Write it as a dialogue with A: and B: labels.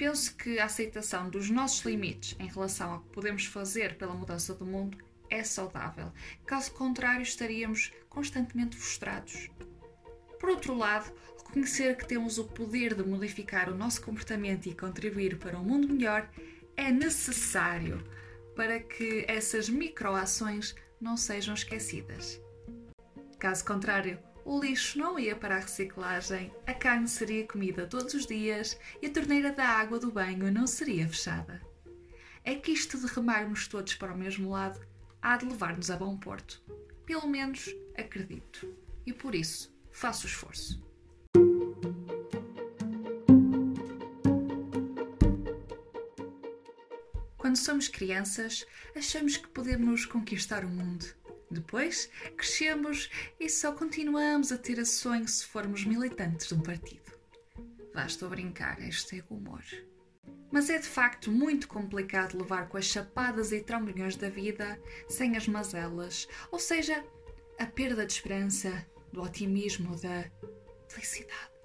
A: Penso que a aceitação dos nossos limites em relação ao que podemos fazer pela mudança do mundo é saudável. Caso contrário, estaríamos constantemente frustrados. Por outro lado, reconhecer que temos o poder de modificar o nosso comportamento e contribuir para um mundo melhor é necessário para que essas microações não sejam esquecidas. Caso contrário, o lixo não ia para a reciclagem, a carne seria comida todos os dias e a torneira da água do banho não seria fechada. É que isto de remarmos todos para o mesmo lado há de levar-nos a bom porto. Pelo menos acredito. E por isso faço o esforço. Quando somos crianças, achamos que podemos conquistar o mundo. Depois, crescemos e só continuamos a ter esse sonho se formos militantes de um partido. Estou a brincar, este é o humor. Mas é de facto muito complicado levar com as chapadas e trombinhões da vida sem as mazelas, ou seja, a perda de esperança, do otimismo, da felicidade.